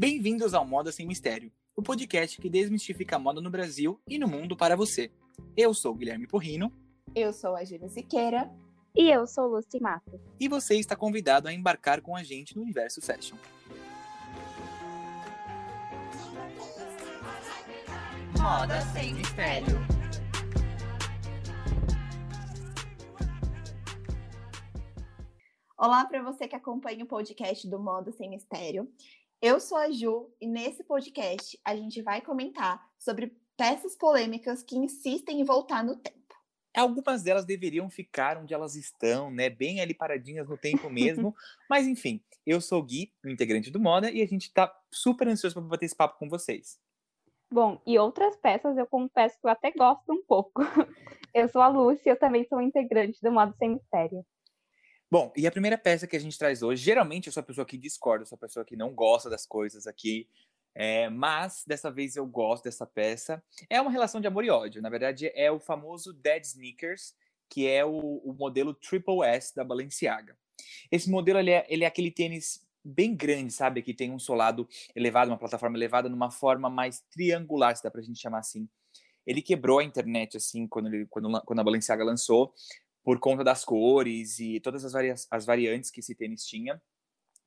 Bem-vindos ao Moda Sem Mistério, o podcast que desmistifica a moda no Brasil e no mundo para você. Eu sou Guilherme Porrino. Eu sou a Gina Siqueira. E eu sou Lucy Mato. E você está convidado a embarcar com a gente no universo fashion. Moda Sem Mistério. Olá para você que acompanha o podcast do Moda Sem Mistério. Eu sou a Ju e nesse podcast a gente vai comentar sobre peças polêmicas que insistem em voltar no tempo. Algumas delas deveriam ficar onde elas estão, né? Bem ali paradinhas no tempo mesmo. Mas enfim, eu sou o Gui, o integrante do Moda, e a gente tá super ansioso para bater esse papo com vocês. Bom, e outras peças eu confesso que eu até gosto um pouco. Eu sou a Lúcia, eu também sou integrante do Modo Sem Mistério. Bom, e a primeira peça que a gente traz hoje, geralmente eu sou a pessoa que discorda, eu sou a pessoa que não gosta das coisas aqui, é, mas dessa vez eu gosto dessa peça. É uma relação de amor e ódio. Na verdade, é o famoso Dead Sneakers, que é o, o modelo Triple S da Balenciaga. Esse modelo ele é, ele é aquele tênis bem grande, sabe? Que tem um solado elevado, uma plataforma elevada, numa forma mais triangular, se dá pra gente chamar assim. Ele quebrou a internet, assim, quando, ele, quando, quando a Balenciaga lançou, por conta das cores e todas as, vari as variantes que esse tênis tinha.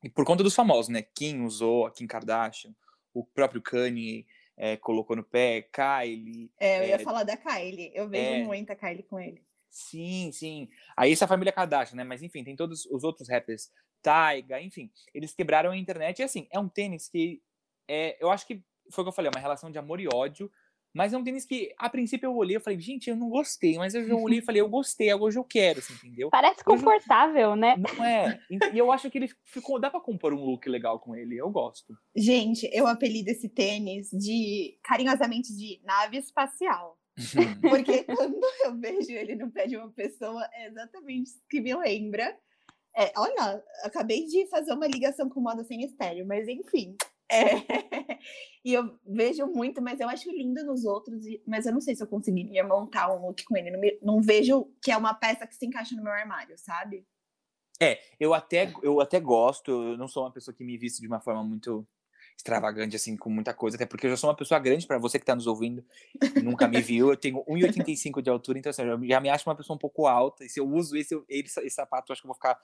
E por conta dos famosos, né? Kim usou, a Kim Kardashian, o próprio Kanye é, colocou no pé, Kylie. É, eu é, ia falar da Kylie. Eu vejo é, muito a Kylie com ele. Sim, sim. Aí essa família Kardashian, né? Mas enfim, tem todos os outros rappers, Taiga, enfim. Eles quebraram a internet e assim, é um tênis que é, eu acho que foi o que eu falei, é uma relação de amor e ódio mas é um tênis que, a princípio, eu olhei e falei, gente, eu não gostei. Mas eu olhei e falei, eu gostei, hoje eu quero, assim, entendeu? Parece confortável, hoje... né? Não é. E eu acho que ele ficou. Dá pra compor um look legal com ele. Eu gosto. Gente, eu apelido esse tênis de carinhosamente de nave espacial. Porque quando eu vejo ele no pé de uma pessoa, é exatamente isso que me lembra. É, olha, acabei de fazer uma ligação com moda sem estéreo, mas enfim, é. E eu vejo muito, mas eu acho lindo nos outros, mas eu não sei se eu conseguiria montar um look com ele. Não, me, não vejo que é uma peça que se encaixa no meu armário, sabe? É, eu até, eu até gosto, eu não sou uma pessoa que me viste de uma forma muito extravagante, assim, com muita coisa, até porque eu já sou uma pessoa grande, para você que está nos ouvindo, nunca me viu, eu tenho 1,85 de altura, então assim, eu já me acho uma pessoa um pouco alta, e se eu uso esse, esse, esse sapato, eu acho que eu vou ficar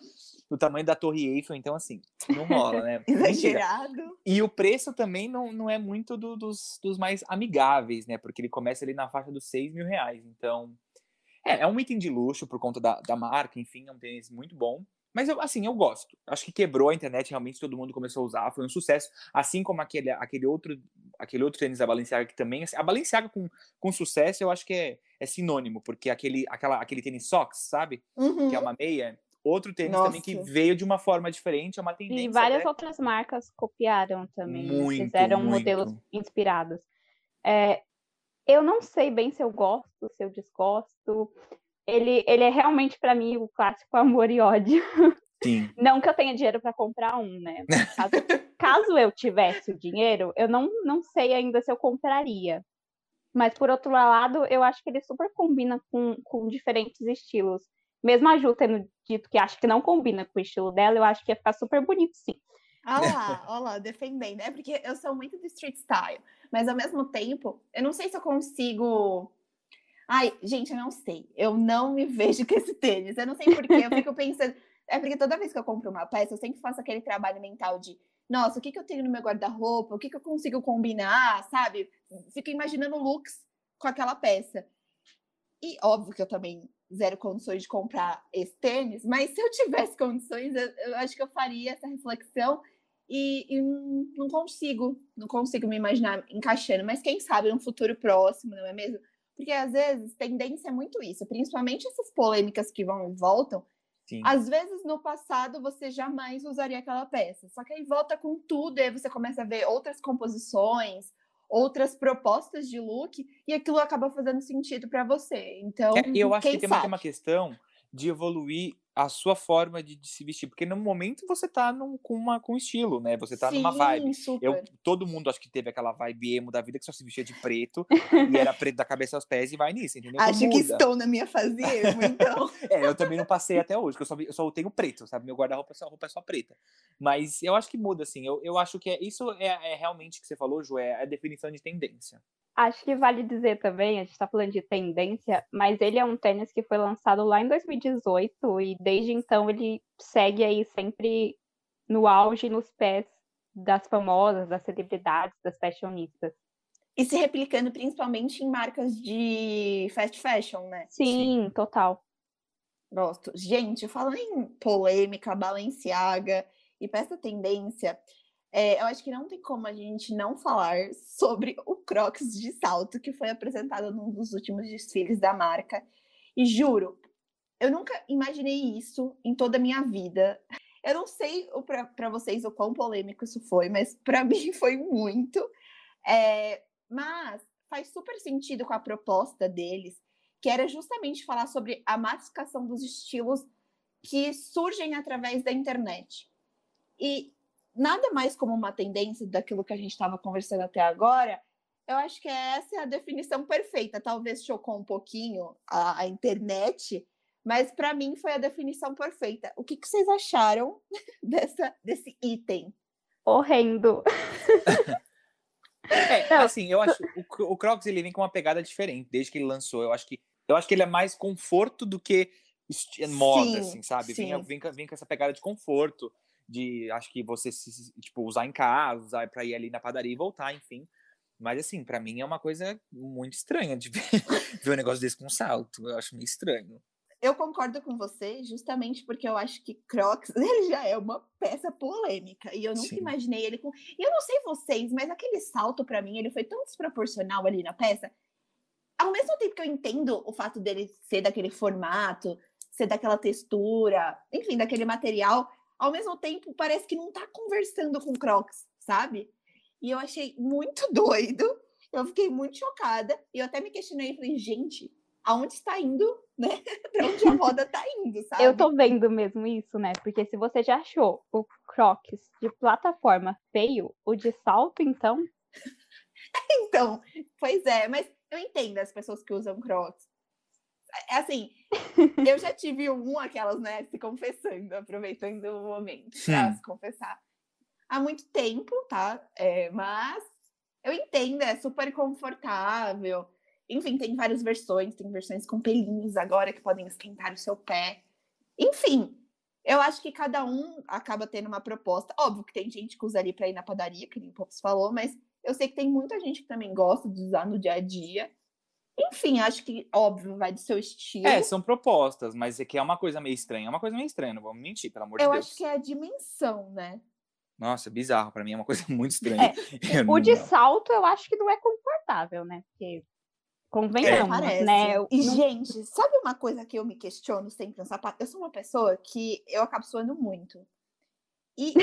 do tamanho da Torre Eiffel, então assim, não rola, né? Exagerado. E o preço também não, não é muito do, dos, dos mais amigáveis, né? Porque ele começa ali na faixa dos 6 mil reais, então... É, é um item de luxo por conta da, da marca, enfim, é um tênis muito bom. Mas eu, assim, eu gosto. Acho que quebrou a internet, realmente todo mundo começou a usar, foi um sucesso. Assim como aquele, aquele outro aquele outro tênis da Balenciaga que também. Assim, a Balenciaga com, com sucesso eu acho que é, é sinônimo, porque aquele, aquela, aquele tênis socks, sabe? Uhum. Que é uma meia. Outro tênis Nossa. também que veio de uma forma diferente, é uma tendência. E várias outras marcas copiaram também. Muito, fizeram muito. modelos inspirados. É, eu não sei bem se eu gosto, se eu desgosto ele, ele é realmente para mim o clássico amor e ódio. Sim. Não que eu tenha dinheiro para comprar um, né? Caso, caso, eu tivesse o dinheiro, eu não, não sei ainda se eu compraria. Mas por outro lado, eu acho que ele super combina com, com diferentes estilos. Mesmo a Ju tendo dito que acha que não combina com o estilo dela, eu acho que ia ficar super bonito, sim. Olha lá, olha lá, defendendo. É porque eu sou muito do street style, mas ao mesmo tempo, eu não sei se eu consigo Ai, gente, eu não sei. Eu não me vejo com esse tênis. Eu não sei porquê. Eu fico pensando. É porque toda vez que eu compro uma peça, eu sempre faço aquele trabalho mental de nossa, o que, que eu tenho no meu guarda-roupa? O que, que eu consigo combinar, sabe? Fico imaginando looks com aquela peça. E óbvio que eu também zero condições de comprar esse tênis, mas se eu tivesse condições, eu, eu acho que eu faria essa reflexão e, e, não consigo, não consigo me imaginar encaixando. Mas quem sabe no futuro próximo, não é mesmo? Porque às vezes tendência é muito isso, principalmente essas polêmicas que vão e voltam. Sim. Às vezes no passado você jamais usaria aquela peça, só que aí volta com tudo, e aí você começa a ver outras composições, outras propostas de look, e aquilo acaba fazendo sentido para você. Então, é, eu acho que tem uma, uma questão de evoluir a sua forma de, de, se vestir, porque no momento você tá num, com, uma, com estilo, né? Você tá Sim, numa vibe. super. Eu, todo mundo acho que teve aquela vibe emo da vida que só se vestia de preto e era preto da cabeça aos pés e vai nisso, entendeu? Acho que estou na minha fase emo, então. É, eu também não passei até hoje, que eu só, eu só tenho preto, sabe? Meu guarda-roupa é só, roupa é só preta. Mas eu acho que muda, assim. Eu, eu acho que é, isso é, é realmente o que você falou, Ju, é a definição de tendência. Acho que vale dizer também, a gente tá falando de tendência, mas ele é um tênis que foi lançado lá em 2018 e desde então ele segue aí sempre no auge nos pés das famosas, das celebridades, das fashionistas. E se replicando principalmente em marcas de fast fashion, né? Sim, total. Gosto. Gente, falando em polêmica, Balenciaga e essa tendência, é, eu acho que não tem como a gente não falar sobre o Crocs de salto que foi apresentado num dos últimos desfiles da marca. E juro, eu nunca imaginei isso em toda a minha vida. Eu não sei para vocês o quão polêmico isso foi, mas para mim foi muito. É, mas faz super sentido com a proposta deles, que era justamente falar sobre a massificação dos estilos que surgem através da internet. E nada mais como uma tendência daquilo que a gente estava conversando até agora. Eu acho que essa é a definição perfeita. Talvez chocou um pouquinho a, a internet, mas para mim foi a definição perfeita. O que, que vocês acharam dessa, desse item? Horrendo. É, assim, eu acho o, o Crocs ele vem com uma pegada diferente desde que ele lançou. Eu acho que eu acho que ele é mais conforto do que moda, Sim, assim, sabe? Vem, sim. vem, com- vem com essa pegada de conforto, de acho que você se, tipo usar em casa, usar para ir ali na padaria e voltar, enfim. Mas assim, pra mim é uma coisa muito estranha de ver, ver um negócio desse com salto. Eu acho meio estranho. Eu concordo com você, justamente porque eu acho que Crocs ele já é uma peça polêmica e eu nunca Sim. imaginei ele com. E eu não sei vocês, mas aquele salto para mim ele foi tão desproporcional ali na peça. Ao mesmo tempo que eu entendo o fato dele ser daquele formato, ser daquela textura, enfim, daquele material, ao mesmo tempo parece que não tá conversando com Crocs, sabe? E eu achei muito doido. Eu fiquei muito chocada e eu até me questionei, falei, gente, aonde está indo, né? pra onde a moda tá indo, sabe? Eu tô vendo mesmo isso, né? Porque se você já achou o Crocs de plataforma feio, o de salto, então, Então, pois é, mas eu entendo as pessoas que usam Crocs. É assim, eu já tive um, aquelas, né, se confessando, aproveitando o momento pra Hum. se confessar. Há muito tempo, tá? É, mas eu entendo, é super confortável. Enfim, tem várias versões, tem versões com pelinhos agora que podem esquentar o seu pé. Enfim, eu acho que cada um acaba tendo uma proposta. Óbvio que tem gente que usa ali para ir na padaria, que nem o Pops falou, mas eu sei que tem muita gente que também gosta de usar no dia a dia. Enfim, acho que, óbvio, vai do seu estilo. É, são propostas, mas é que é uma coisa meio estranha. É uma coisa meio estranha, não vamos mentir, pelo amor eu de Deus. acho que é a dimensão, né? Nossa, é bizarro. Pra mim é uma coisa muito estranha. Eu o de salto eu acho que não é confortável, né? Porque convenhamos, Parece. né? Eu- E, não- gente, sabe uma coisa que eu me questiono sempre no sapato? Eu sou uma pessoa que eu acabo suando muito. E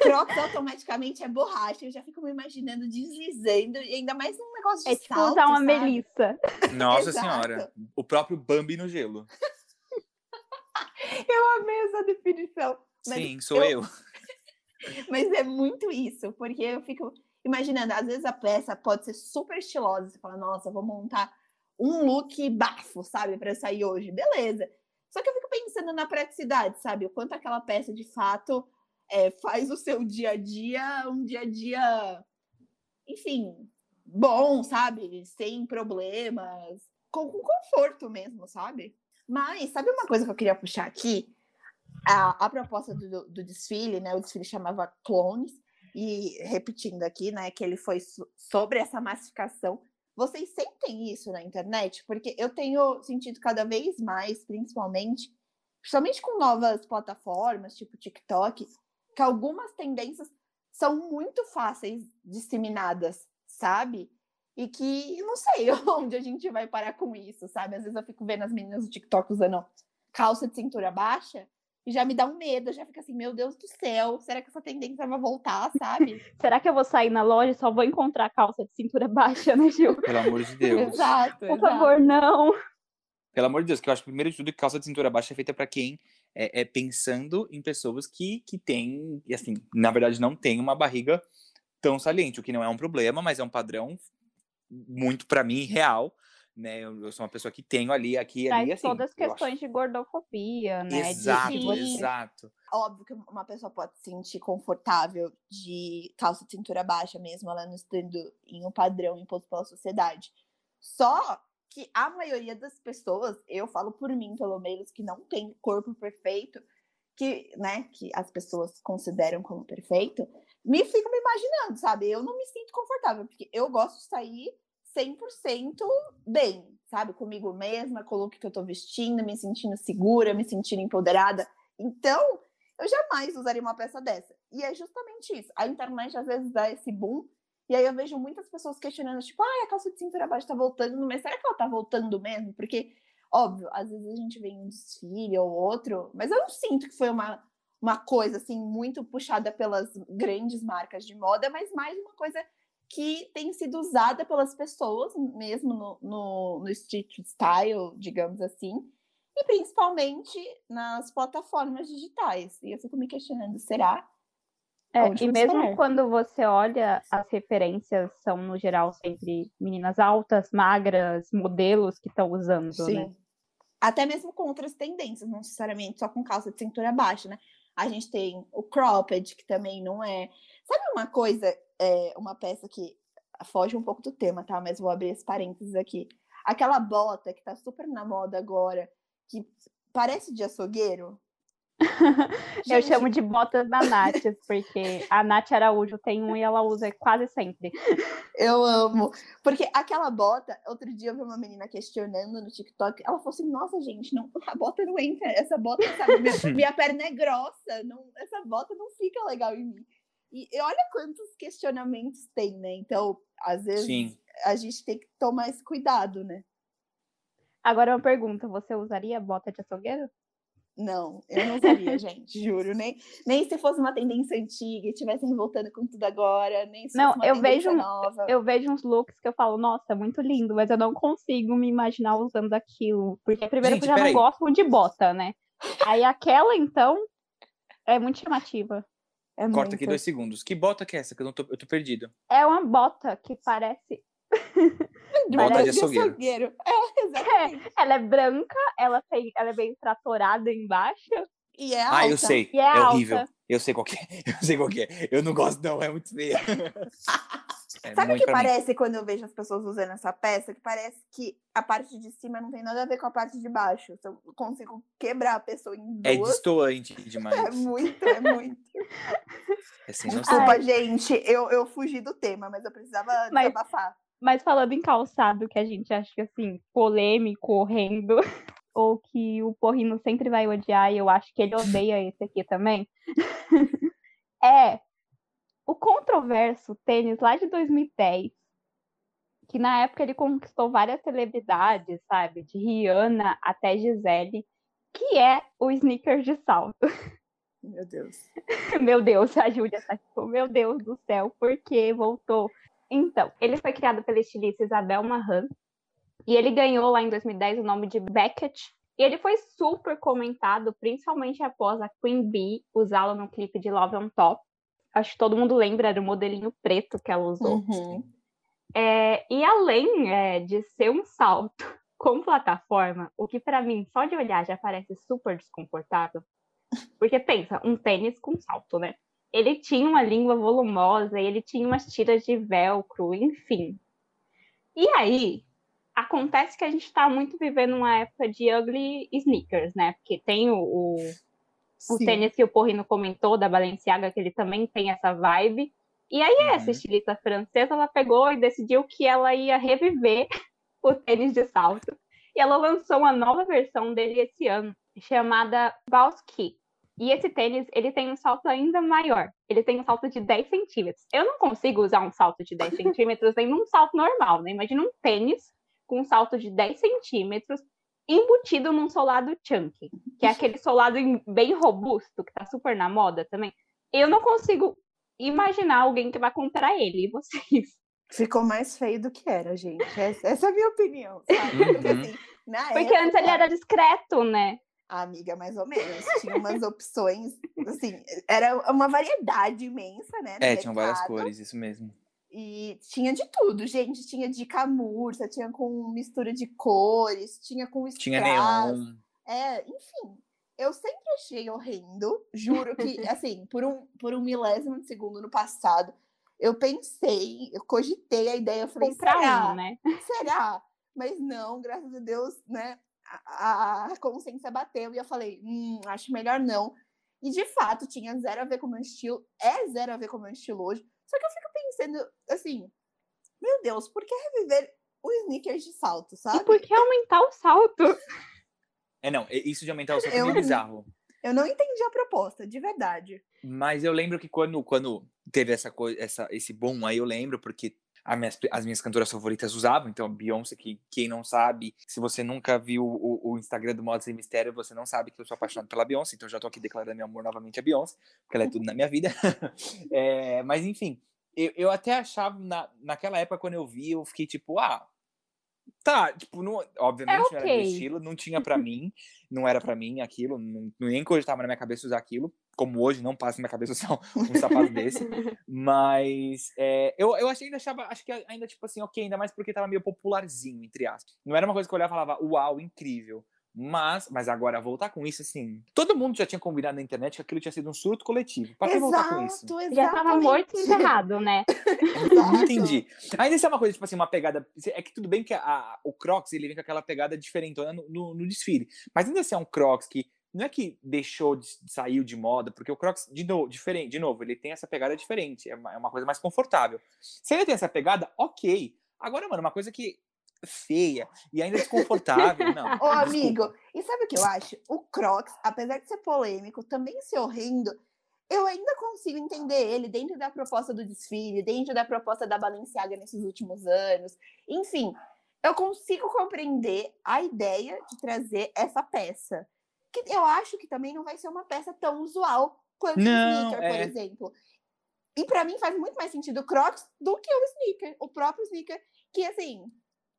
Crocs automaticamente é borracha. Eu já fico me imaginando deslizando, e ainda mais num negócio de É tipo salto, usar uma sabe? melissa. Nossa senhora. O próprio Bambi no gelo. Eu amei essa definição. Mas Sim, sou eu. Mas é muito isso, porque eu fico imaginando, às vezes a peça pode ser super estilosa, você fala, nossa, vou montar um look bafo, sabe, para sair hoje, beleza. Só que eu fico pensando na praticidade, sabe, o quanto aquela peça de fato é, faz o seu dia a dia um dia a dia, enfim, bom, sabe, sem problemas, com, com conforto mesmo, sabe. Mas sabe uma coisa que eu queria puxar aqui? a, a proposta do, do desfile, né? O desfile chamava Clones, e repetindo aqui, né, que ele foi so- sobre essa massificação. Vocês sentem isso na internet? Porque eu tenho sentido cada vez mais, principalmente, principalmente com novas plataformas, tipo TikTok, que algumas tendências são muito fáceis disseminadas, sabe? E que não sei onde a gente vai parar com isso, sabe? Às vezes eu fico vendo as meninas do TikTok usando calça de cintura baixa e já me dá um medo, já fica assim, meu Deus do céu, será que essa tendência vai voltar, sabe? Será que eu vou sair na loja e só vou encontrar calça de cintura baixa, né, Gil? Pelo amor de Deus. exato, Por exato. favor, não. Pelo amor de Deus, que eu acho que primeiro de tudo que calça de cintura baixa é feita pra quem é, é pensando em pessoas que, que têm, e assim, na verdade não tem uma barriga tão saliente, o que não é um problema, mas é um padrão muito para mim real, né? Eu, eu, sou uma pessoa que tenho ali, aqui, Traz ali, assim. todas as questões de gordofobia, né? Exato, de... exato. Óbvio que uma pessoa pode se sentir confortável de calça de cintura baixa mesmo, ela não estando em um padrão imposto pela sociedade. Só que a maioria das pessoas, eu falo por mim, pelo menos, que não tem corpo perfeito, que, né, que as pessoas consideram como perfeito, me fico me imaginando, sabe? Eu não me sinto confortável, porque eu gosto de sair 100% bem, sabe? Comigo mesma, com o look que eu tô vestindo, me sentindo segura, me sentindo empoderada. Então, eu jamais usaria uma peça dessa. E é justamente isso. A internet às vezes dá esse boom, e aí eu vejo muitas pessoas questionando, tipo, ah, a calça de cintura baixa tá voltando, mas será que ela tá voltando mesmo? Porque, óbvio, às vezes a gente vê um desfile ou outro, mas eu não sinto que foi uma, uma coisa, assim, muito puxada pelas grandes marcas de moda, mas mais uma coisa que tem sido usada pelas pessoas, mesmo no, no, no street style, digamos assim, e principalmente nas plataformas digitais. E eu fico me questionando, será? É, e mesmo esperar? quando você olha, as referências são, no geral, sempre meninas altas, magras, modelos que estão usando, Sim. né? Até mesmo com outras tendências, não necessariamente só com calça de cintura baixa, né? A gente tem o cropped, que também não é. Sabe uma coisa, é, uma peça que foge um pouco do tema, tá? Mas vou abrir esse parênteses aqui. Aquela bota que tá super na moda agora, que parece de açougueiro. eu chamo de botas da Nath, porque a Nath Araújo tem um e ela usa quase sempre. Eu amo. Porque aquela bota, outro dia eu vi uma menina questionando no TikTok, ela falou assim: nossa, gente, não, a bota não entra, essa bota, sabe, minha, minha perna é grossa, não, essa bota não fica legal em mim. E, e olha quantos questionamentos tem, né? Então, às vezes, Sim. a gente tem que tomar esse cuidado, né? Agora uma pergunta: você usaria bota de açougueiro? Não, eu não usaria, gente, juro. Nem, nem se fosse uma tendência antiga e estivessem voltando com tudo agora, nem se não, fosse uma eu vejo, nova. Eu vejo uns looks que eu falo, nossa, muito lindo, mas eu não consigo me imaginar usando aquilo. Porque primeiro gente, eu já não aí. gosto de bota, né? Aí aquela, então, é muito chamativa. É Corta muito. aqui dois segundos. Que bota que é essa? Que eu, não tô, eu tô perdido. É uma bota que parece Bota de açougueiro. açougueiro. É, exatamente. É, ela é branca, ela, tem, ela é bem tratorada embaixo. E é alta. Ah, eu sei. E é, é horrível. Eu sei qual é. Eu sei qual é. Eu não gosto, não. É muito feio. É Sabe o que parece mim. quando eu vejo as pessoas usando essa peça? Que parece que a parte de cima não tem nada a ver com a parte de baixo. Eu consigo quebrar a pessoa em é duas. É destoante demais. É muito, é muito. Assim, Desculpa, Ai. gente. Eu, eu fugi do tema, mas eu precisava mas, desabafar. Mas falando em calçado, que a gente acha assim, polêmico, horrendo, ou que o Porrino sempre vai odiar, e eu acho que ele odeia esse aqui também, é o controverso tênis lá de 2010, que na época ele conquistou várias celebridades, sabe? De Rihanna até Gisele, que é o sneaker de salto. Meu Deus. meu Deus, a Júlia tá tipo, meu Deus do céu, por que voltou? Então, ele foi criado pela estilista Isabel Marran e ele ganhou lá em 2010 o nome de Beckett. E ele foi super comentado, principalmente após a Queen Bee usá-lo no clipe de Love on Top. Acho que todo mundo lembra, era o modelinho preto que ela usou. Uhum. É, e além é, de ser um salto com plataforma, o que para mim, só de olhar, já parece super desconfortável. Porque pensa, um tênis com salto, né? ele tinha uma língua volumosa, ele tinha umas tiras de velcro, enfim. E aí, acontece que a gente está muito vivendo uma época de ugly sneakers, né? Porque tem o, o, o tênis que o Porrino comentou, da Balenciaga, que ele também tem essa vibe. E aí, uhum. essa estilista francesa, ela pegou e decidiu que ela ia reviver o tênis de salto. E ela lançou uma nova versão dele esse ano, chamada Valsky. E esse tênis, ele tem um salto ainda maior. Ele tem um salto de 10 centímetros. Eu não consigo usar um salto de 10 centímetros nem num salto normal, né? Imagina um tênis com um salto de 10 centímetros embutido num solado chunky, que é aquele solado bem robusto, que tá super na moda também. Eu não consigo imaginar alguém que vai comprar ele. E vocês? Ficou mais feio do que era, gente. Essa, essa é a minha opinião, sabe? Porque, uhum. assim, Porque época... antes ele era discreto, né? amiga, mais ou menos. Tinha umas opções, assim, era uma variedade imensa, né? É, tinham várias cores, isso mesmo. E tinha de tudo, gente. Tinha de camurça, tinha com mistura de cores, tinha com strass. Tinha neon. É, enfim. Eu sempre achei horrendo. Juro que, assim, por um, por um milésimo de segundo no passado, eu pensei, eu cogitei a ideia, eu falei, Comprar será? um, né? Será? Mas não, graças a Deus, né? A, a consciência bateu e eu falei, hum, acho melhor não. E de fato, tinha zero a ver com o meu estilo, é zero a ver com o meu estilo hoje. Só que eu fico pensando, assim, meu Deus, por que reviver o sneakers de salto, E sabe? por que aumentar o salto? É, não, isso de aumentar o salto é Eu- meio bizarro. Eu não entendi a proposta, de verdade. Mas eu lembro que quando, quando teve essa coisa, essa, esse boom aí, eu lembro, porque minhas- as minhas cantoras favoritas usavam, então Beyoncé, que quem não sabe, se você nunca viu o, o Instagram do Moda Sem Mistério, você não sabe que eu sou apaixonado pela Beyoncé, então já tô aqui declarando meu amor novamente a Beyoncé, porque ela é tudo na minha vida. É, mas enfim, eu, eu até achava, na, naquela época, quando eu vi, eu fiquei tipo, ah, tá, tipo, não, obviamente não era meu estilo, não tinha pra mim, não era pra mim aquilo, não, nem cogitava na minha cabeça usar aquilo, como hoje não passa na minha cabeça usar um sapato desse. Mas é, eu, eu achei, ainda achava, acho que ainda, tipo assim, ok, ainda mais porque tava meio popularzinho, entre aspas. Não era uma coisa que eu olhava e falava, uau, incrível. Mas, mas agora, voltar com isso, assim. Todo mundo já tinha combinado na internet que aquilo tinha sido um surto coletivo. Pra que voltar com isso? exato. Já tava morto e exatamente. enterrado, né? Não entendi. Ainda isso é uma coisa, tipo assim, uma pegada. É que tudo bem que a- o Crocs ele vem com aquela pegada diferentona no, no, no desfile. Mas ainda assim é um Crocs que não é que deixou de saiu de moda, porque o Crocs, de novo, diferente, de novo, ele tem essa pegada diferente. É uma, é uma coisa mais confortável. Se ele tem essa pegada, ok. Agora, mano, uma coisa que é feia e ainda desconfortável, não. Ô, desculpa. amigo, e sabe o que eu acho? O Crocs, apesar de ser polêmico, também ser horrendo, eu ainda consigo entender ele dentro da proposta do desfile, dentro da proposta da Balenciaga nesses últimos anos. Enfim, eu consigo compreender a ideia de trazer essa peça. Que eu acho que também não vai ser uma peça tão usual quanto Não, o sneaker, por é. exemplo. E pra mim faz muito mais sentido o Crocs do que o sneaker, o próprio sneaker, que assim,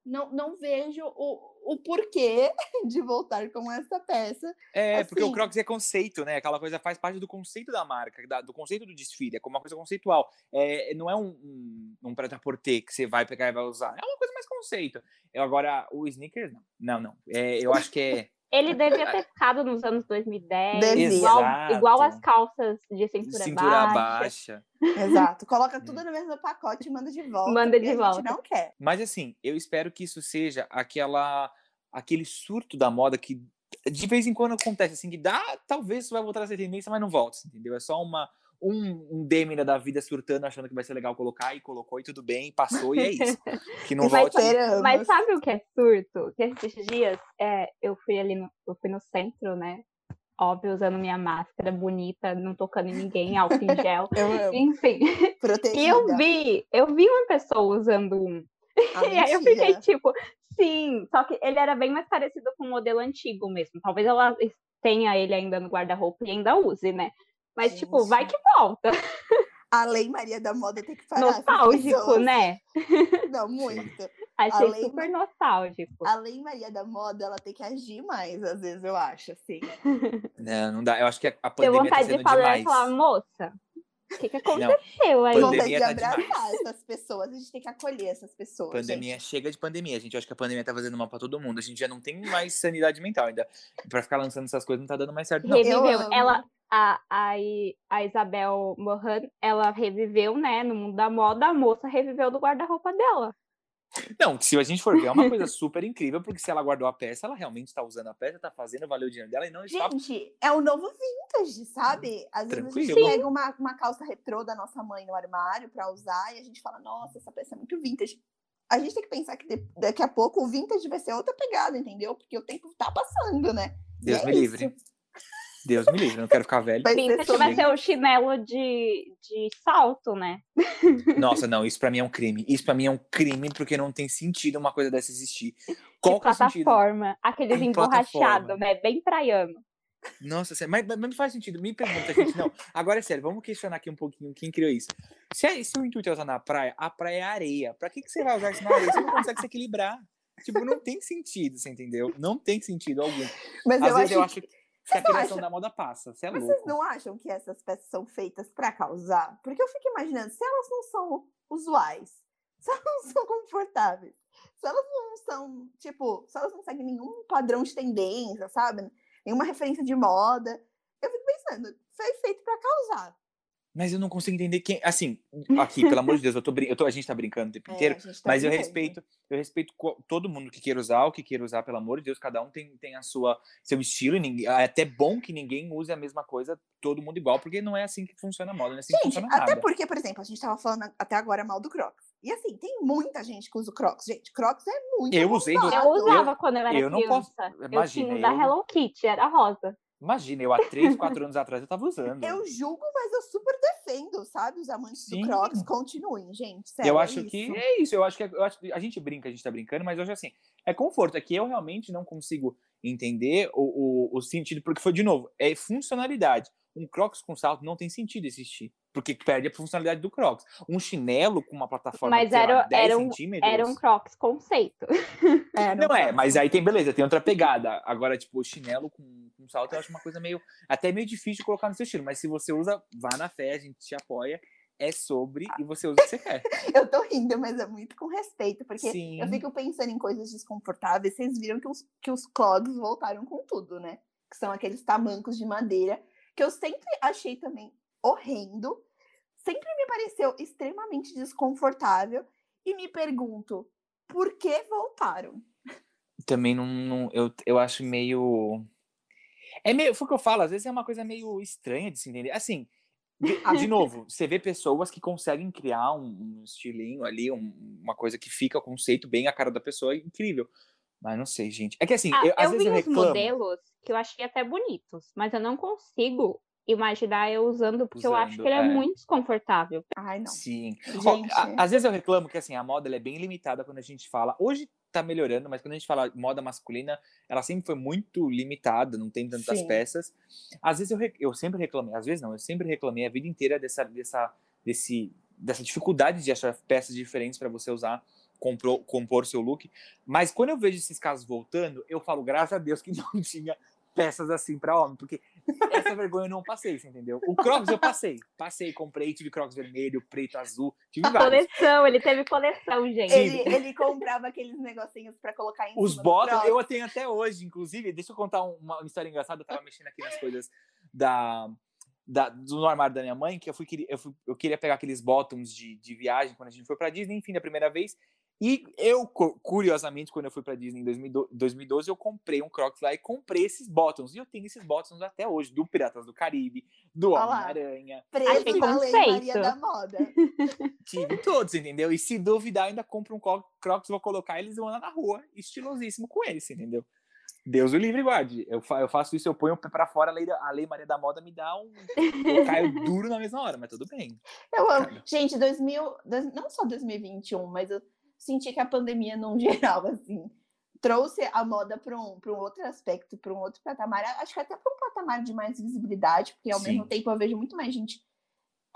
não, não vejo o, o porquê de voltar com essa peça. É, porque o Assim- Crocs é conceito, né? Aquela coisa faz parte do conceito da marca, da- do conceito do desfile, é como uma coisa conceitual. É, não é um, um, um prêt-à-porter que você vai pegar e vai usar. É uma coisa mais conceito. Eu, agora, o sneakers, não. Não, não. É, eu acho que é. Ele devia ter ficado nos anos 2010, Devia. igual, igual as calças de cintura, cintura baixa. baixa. Exato. Coloca tudo no mesmo pacote e manda de volta. Manda de porque A volta. gente não quer. Mas assim, eu espero que isso seja aquela aquele surto da moda que de vez em quando acontece, assim, que dá, talvez isso vai voltar a ser tendência, mas não volta, entendeu? É só uma um, um Dêmina da vida surtando, achando que vai ser legal colocar, e colocou, e tudo bem, passou, e é isso. Que não Mas volte. Mas sabe o que é surto? Que esses dias é, eu fui ali no, eu fui no centro, né? Óbvio, usando minha máscara bonita, não tocando em ninguém, álcool em gel. Eu. Enfim, Protegida. e eu vi, eu vi uma pessoa usando um. Ah, E aí eu fiquei tipo, sim, só que ele era bem mais parecido com o modelo antigo mesmo. Talvez ela tenha ele ainda no guarda-roupa e ainda use, né? Mas, tipo, vai Gente. que volta. A Lei Maria da Moda tem que parar. Nostálgico, né? Não, muito. Achei Além- super nostálgico. A Lei Maria da Moda, ela tem que agir mais, às vezes, eu acho, assim. Não, não dá. Eu acho que a Tenho pandemia tá vontade de falar, demais. falar, moça, o que, que Não, aconteceu aí? Pandemia tá abraçar demais. essas pessoas. A gente tem que acolher essas pessoas. pandemia, gente. chega de pandemia. gente. Eu acho que a pandemia tá fazendo mal pra todo mundo. A gente já não tem mais sanidade mental ainda. Pra ficar lançando essas coisas não tá dando mais certo, não. Reviveu. Ela, a, a, a Isabel Mohan, ela reviveu, né, no mundo da moda, a moça reviveu do guarda-roupa dela. Não, se a gente for ver, é uma coisa super incrível, porque se ela guardou a peça, ela realmente está usando a peça, tá fazendo, valeu o dinheiro dela e não está. Gente, é o novo vintage, sabe? Às vezes a gente Tranquilo. pega uma, uma calça retrô da nossa mãe no armário pra usar e a gente fala, nossa, essa peça é muito vintage. A gente tem que pensar que de- daqui a pouco o vintage vai ser outra pegada, entendeu? Porque o tempo tá passando, né? Deus é me isso. livre. Deus me livre, não quero ficar velho. Sobre vai ser o chinelo de, de salto, né? Nossa, não, isso pra mim é um crime. Isso pra mim é um crime porque não tem sentido uma coisa dessa existir. Qual de que é o sentido? plataforma. Aqueles Em emborrachados, plataforma. né? Bem praiano. Nossa, sério, mas, mas não faz sentido. Me pergunta, gente. Não, agora é sério, vamos questionar aqui um pouquinho quem criou isso. Se, é- se o intuito é usar na praia, a praia é areia. Pra que, que você vai usar isso na areia? Você não consegue se equilibrar. Tipo, não tem sentido, você entendeu? Não tem sentido algum. Mas Às eu vezes acho, eu acho que. Que a criação acham... da moda passa. Você é Mas louco. vocês não acham que essas peças são feitas para causar? Porque eu fico imaginando, se elas não são usuais, se elas não são confortáveis, se elas não são, tipo, se elas não seguem nenhum padrão de tendência, sabe? Nenhuma referência de moda, eu fico pensando, foi feito para causar. Mas eu não consigo entender quem. Assim, aqui, pelo amor de Deus, eu tô, eu tô, a gente tá brincando o tempo é, inteiro, tá mas eu respeito, eu respeito todo mundo que queira usar, o que queira usar, pelo amor de Deus, cada um tem, tem a sua seu estilo, e ninguém, é até bom que ninguém use a mesma coisa, todo mundo igual, porque não é assim que funciona a moda, não é assim gente, que funciona nada. Até porque, por exemplo, a gente tava falando até agora mal do Crocs. E assim, tem muita gente que usa o Crocs. Gente, Crocs é muito Eu usei do... Eu usava eu, quando eu era eu criança. Não posso, imagina, eu tinha da Hello Kitty, era rosa. Imagina, eu há 3, 4 anos atrás eu tava usando. Eu julgo, mas eu super defendo, sabe? Os amantes Sim. do Crocs continuem, gente. Sério, eu é acho isso. que é isso. Eu acho que é, eu acho, a gente brinca, a gente tá brincando, mas hoje assim, é conforto. É que eu realmente não consigo entender o, o, o sentido, porque foi de novo, é funcionalidade. Um Crocs com salto não tem sentido existir, porque perde a funcionalidade do Crocs. Um chinelo com uma plataforma mas era, lá, 10 era um, centímetros... Era um Crocs conceito. É, não, não é, mas aí tem beleza, tem outra pegada. Agora, tipo, o chinelo com, com salto eu acho uma coisa meio... Até meio difícil de colocar no seu estilo, mas se você usa, vá na fé, a gente te apoia é sobre e você usa o que você quer. eu tô rindo, mas é muito com respeito, porque Sim. eu fico pensando em coisas desconfortáveis. Vocês viram que os, que os clogs voltaram com tudo, né? Que são aqueles tamancos de madeira que eu sempre achei também horrendo, sempre me pareceu extremamente desconfortável e me pergunto por que voltaram. Também não, não eu, eu acho meio é meio, foi o que eu falo, às vezes é uma coisa meio estranha de se entender. Assim, de, ah, de novo, você vê pessoas que conseguem criar um, um estilinho ali, um, uma coisa que fica o conceito bem a cara da pessoa, incrível. Mas não sei, gente. É que assim, ah, eu, às eu vezes vi eu uns reclamo. modelos que eu achei até bonitos, mas eu não consigo imaginar eu usando, porque eu acho Usando, que ele é, é. muito desconfortável. Ai, não. Sim. Ó, Gente. a- às vezes eu reclamo que assim, a moda ela é bem limitada quando a gente fala. Hoje tá melhorando, mas quando a gente fala moda masculina, ela sempre foi muito limitada, não tem tantas Sim. peças. Às vezes eu, eu sempre reclamei, às vezes não, eu sempre reclamei a vida inteira dessa, dessa, desse, dessa dificuldade de achar peças diferentes para você usar, compor, compor seu look. Mas quando eu vejo esses casos voltando, eu falo, graças a Deus que não tinha peças assim para homem, porque essa vergonha eu não passei, você entendeu? O Crocs eu passei, passei, comprei, tive Crocs vermelho, preto, azul, tive vários. coleção, ele teve coleção, gente. Ele, ele comprava aqueles negocinhos pra colocar em Os cima do bottoms Crocs. eu tenho até hoje, inclusive. Deixa eu contar um- uma história engraçada. Eu tava mexendo aqui nas coisas da, da, do no armário da minha mãe, que eu fui, queria- eu, fui- eu queria pegar aqueles bottoms de, de viagem quando a gente foi pra Disney, enfim, da primeira vez. E eu, cu- curiosamente, quando eu fui pra Disney em 2012, 2012, eu comprei um Crocs lá e comprei esses bottoms. E eu tenho esses bottoms até hoje, do Piratas do Caribe, do. Homem-Aranha. Preso na Lei conceito. Maria da Moda. Tive todos, entendeu? E se duvidar, ainda compro um Cro- Crocs, vou colocar eles e vou andar na rua, estilosíssimo com eles, entendeu? Deus o livre guarde. Eu, fa- eu faço isso, eu ponho o pé pra fora, a lei, da- a lei Maria da Moda me dá um. Eu caio duro na mesma hora, mas tudo bem. Eu amo. Gente, 2000, dois- não só 2021, mas eu senti que a pandemia, num geral, assim, trouxe a moda para um, pra um outro aspecto, para um outro patamar. Acho que até para um patamar de mais visibilidade, porque ao Sim. mesmo tempo eu vejo muito mais gente.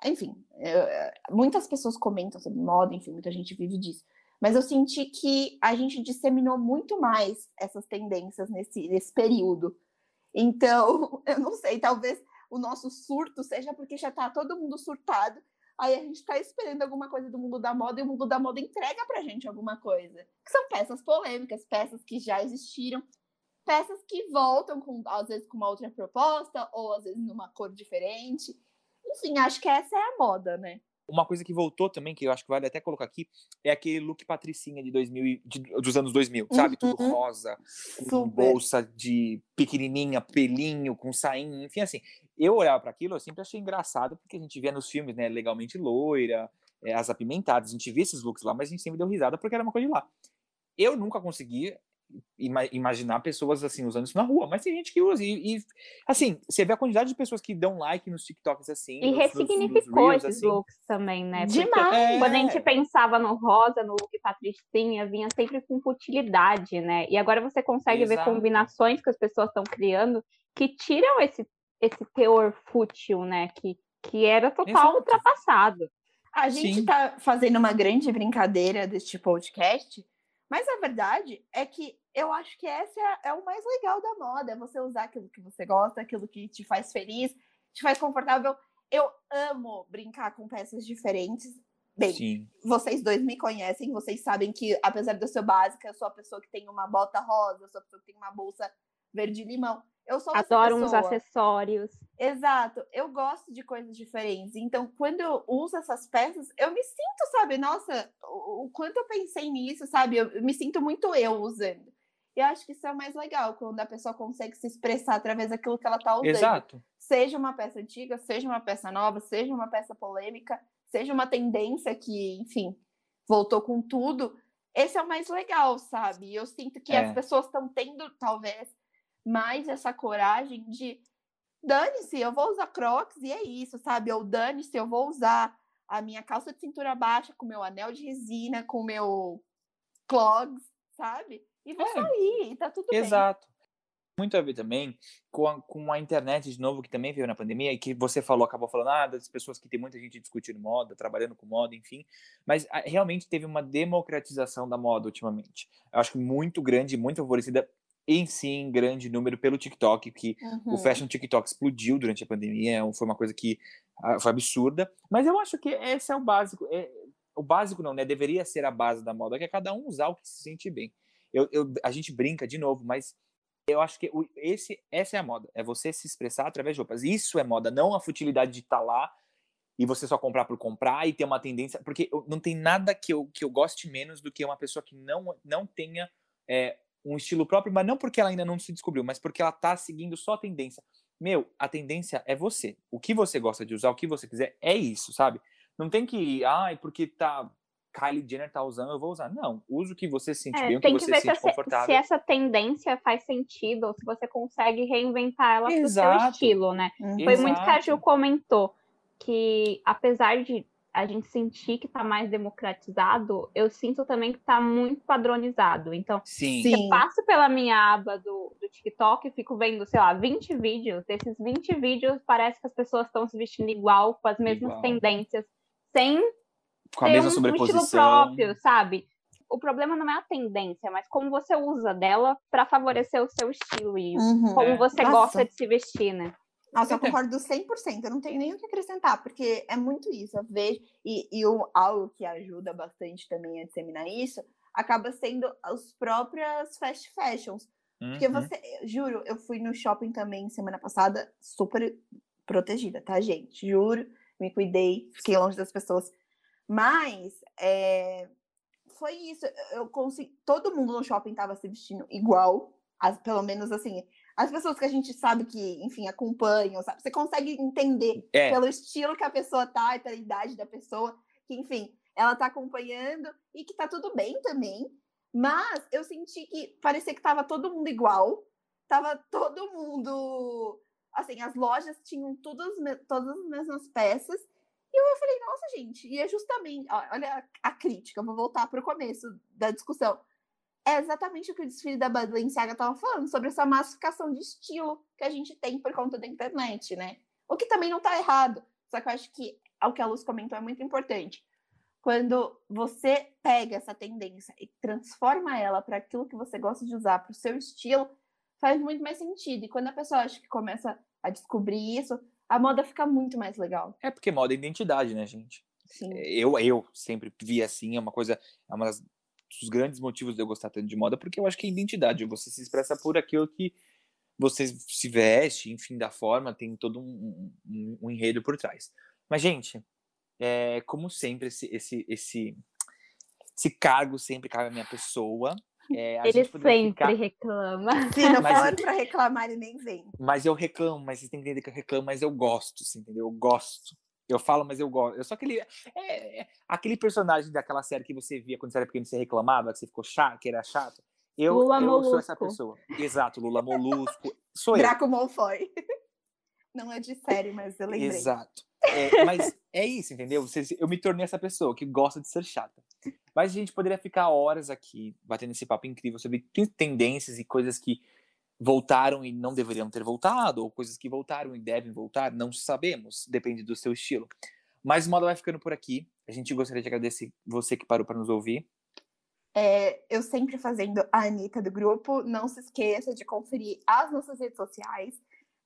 Enfim, eu- muitas pessoas comentam sobre moda, enfim, muita gente vive disso. Mas eu senti que a gente disseminou muito mais essas tendências nesse, nesse período. Então, eu não sei, talvez o nosso surto seja porque já tá todo mundo surtado. Aí a gente tá esperando alguma coisa do mundo da moda e o mundo da moda entrega pra gente alguma coisa. Que são peças polêmicas, peças que já existiram, peças que voltam com, às vezes com uma outra proposta, ou às vezes numa cor diferente. Enfim, acho que essa é a moda, né? Uma coisa que voltou também, que eu acho que vale até colocar aqui, é aquele look patricinha de 2000, e- de- dos anos 2000, sabe? Tudo Uhum. rosa, com Super. bolsa de pequenininha, pelinho, com sainha, enfim, assim. Eu olhava para aquilo, eu sempre achei engraçado, porque a gente via nos filmes, né, legalmente loira, é, as apimentadas, a gente via esses looks lá, mas a gente sempre deu risada porque era uma coisa de lá. Eu nunca consegui ima- imaginar pessoas assim usando isso na rua, mas tem gente que usa e, e, assim, você vê a quantidade de pessoas que dão like nos TikToks assim, E nos- nos- nos ressignificou Reels, esses assim. looks também, né? Porque Demais! Quando a É. gente pensava no rosa, no look patricinha, vinha sempre com futilidade, né? E agora você consegue ver Exato. combinações que as pessoas estão criando que tiram esse, esse teor fútil, né? Que, que era total Exato. ultrapassado. A gente Sim. tá fazendo uma grande brincadeira deste podcast, mas a verdade é que eu acho que esse é, é, o mais legal da moda, é você usar aquilo que você gosta, aquilo que te faz feliz, te faz confortável. Eu amo brincar com peças diferentes. Bem, Sim. vocês dois me conhecem, vocês sabem que, apesar de eu ser básica, eu sou a pessoa que tem uma bota rosa, eu sou a pessoa que tem uma bolsa verde-limão. Eu sou Adoro uns acessórios. Exato. Eu gosto de coisas diferentes. Então, quando eu uso essas peças, eu me sinto, sabe? Nossa, o, o quanto eu pensei nisso, sabe? Eu, eu me sinto muito eu usando. E acho que isso é o mais legal, quando a pessoa consegue se expressar através daquilo que ela está usando. Exato. Seja uma peça antiga, seja uma peça nova, seja uma peça polêmica, seja uma tendência que, enfim, voltou com tudo. Esse é o mais legal, sabe? Eu sinto que é. as pessoas estão tendo, talvez, mais essa coragem de dane-se, eu vou usar crocs e é isso, sabe? Ou dane-se, eu vou usar a minha calça de cintura baixa com meu anel de resina, com meu clogs, sabe? E vou é. sair, tá tudo Exato. bem. Exato. Muito a ver também com a, com a internet de novo, que também veio na pandemia, e que você falou, acabou falando, ah, das pessoas que tem muita gente discutindo moda, trabalhando com moda, enfim. Mas a, realmente teve uma democratização da moda ultimamente. Eu acho muito grande, muito favorecida em si, em grande número pelo TikTok, que uhum. o Fashion TikTok explodiu durante a pandemia, foi uma coisa que uh, foi absurda. Mas eu acho que esse é o básico. É, o básico não, né? Deveria ser a base da moda, que é cada um usar o que se sente bem. Eu, eu, a gente brinca de novo, mas eu acho que esse, essa é a moda. É você se expressar através de roupas. Isso é moda, não a futilidade de estar tá lá e você só comprar por comprar e ter uma tendência. Porque não tem nada que eu, que eu goste menos do que uma pessoa que não, não tenha é, um estilo próprio, mas não porque ela ainda não se descobriu, mas porque ela tá seguindo só a tendência. Meu, a tendência é você. O que você gosta de usar, o que você quiser, é isso, sabe? Não tem que, ai, porque tá Kylie Jenner tá usando, eu vou usar. Não, usa o que você se sente é, bem, o que você se sente confortável. Se essa tendência faz sentido, ou se você consegue reinventar ela Exato. pro seu estilo, né? Uhum. Foi muito que a Ju comentou que apesar de a gente sentir que está mais democratizado, eu sinto também que está muito padronizado. Então, Sim. eu passo pela minha aba do, do TikTok e fico vendo, sei lá, 20 vídeos. Desses 20 vídeos, parece que as pessoas estão se vestindo igual, com as mesmas igual. tendências, sem com a mesma um, sobreposição. Um estilo próprio, sabe? O problema não é a tendência, mas como você usa dela para favorecer o seu estilo e uhum. como você Nossa. gosta de se vestir, né? Nossa, eu concordo 100%. Eu não tenho nem o que acrescentar, porque é muito isso. Eu vejo, e, e o, algo que ajuda bastante também a disseminar isso, acaba sendo as próprias fast fashions. Uhum. Porque você, juro, eu fui no shopping também semana passada, super protegida, tá, gente? Juro, me cuidei, fiquei longe das pessoas. Mas é, foi isso. Eu consegui. Todo mundo no shopping estava se vestindo igual. As, pelo menos assim, as pessoas que a gente sabe que, enfim, acompanham, sabe? Você consegue entender é. pelo estilo que a pessoa tá e pela idade da pessoa, que, enfim, ela tá acompanhando e que tá tudo bem também. Mas eu senti que parecia que tava todo mundo igual, tava todo mundo. Assim, as lojas tinham todas, todas as mesmas peças. E eu falei, nossa, gente, e é justamente. Olha a, a crítica, vou voltar para o começo da discussão é exatamente o que o desfile da Balenciaga estava falando, sobre essa massificação de estilo que a gente tem por conta da internet, né? O que também não está errado, só que eu acho que o que a Luz comentou é muito importante. Quando você pega essa tendência e transforma ela para aquilo que você gosta de usar, para o seu estilo, faz muito mais sentido. E quando a pessoa acha que começa a descobrir isso, a moda fica muito mais legal. É porque moda é identidade, né, gente? Sim. Eu, eu sempre vi assim, é uma coisa, é uma das dos grandes motivos de eu gostar tanto de moda, porque eu acho que é identidade, você se expressa por aquilo que você se veste, enfim, da forma, tem todo um, um, um enredo por trás. Mas, gente, é, como sempre, esse, esse, esse, esse cargo sempre cabe à minha pessoa. É, ele sempre ficar... reclama. Se não for para reclamar, ele nem vem. Mas eu reclamo, mas vocês têm que entender que eu reclamo, mas eu gosto, entendeu? Eu gosto. Eu falo, mas eu gosto. Eu sou aquele. É, é, aquele personagem daquela série que você via quando você era pequeno você reclamava, que você ficou chato, que era chato. Eu, Lula eu sou essa pessoa. Exato, Lula Molusco. Sou eu. Draco Malfoy. Não é de série, mas eu lembrei. Exato. É, mas é isso, entendeu? Eu me tornei essa pessoa que gosta de ser chata. Mas a gente poderia ficar horas aqui batendo esse papo incrível sobre tendências e coisas que voltaram e não deveriam ter voltado, ou coisas que voltaram e devem voltar, não sabemos, depende do seu estilo. Mas o modo vai ficando por aqui. A gente gostaria de agradecer você que parou para nos ouvir. É, eu sempre fazendo a Anitta do grupo. Não se esqueça de conferir as nossas redes sociais.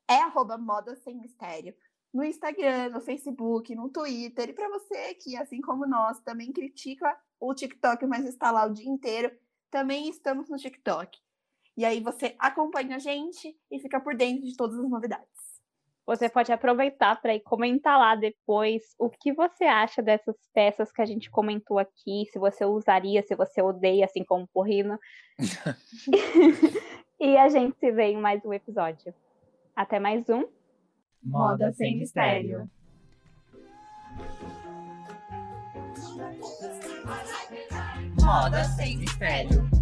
É arroba Moda Sem Mistério. No Instagram, no Facebook, no Twitter. E para você que, assim como nós, também critica o TikTok, mas está lá o dia inteiro, também estamos no TikTok. E aí você acompanha a gente e fica por dentro de todas as novidades. Você pode aproveitar para ir comentar lá depois o que você acha dessas peças que a gente comentou aqui, se você usaria, se você odeia, assim como o Porrino. e a gente se vê em mais um episódio. Até mais um. Moda sem mistério. Moda sem mistério.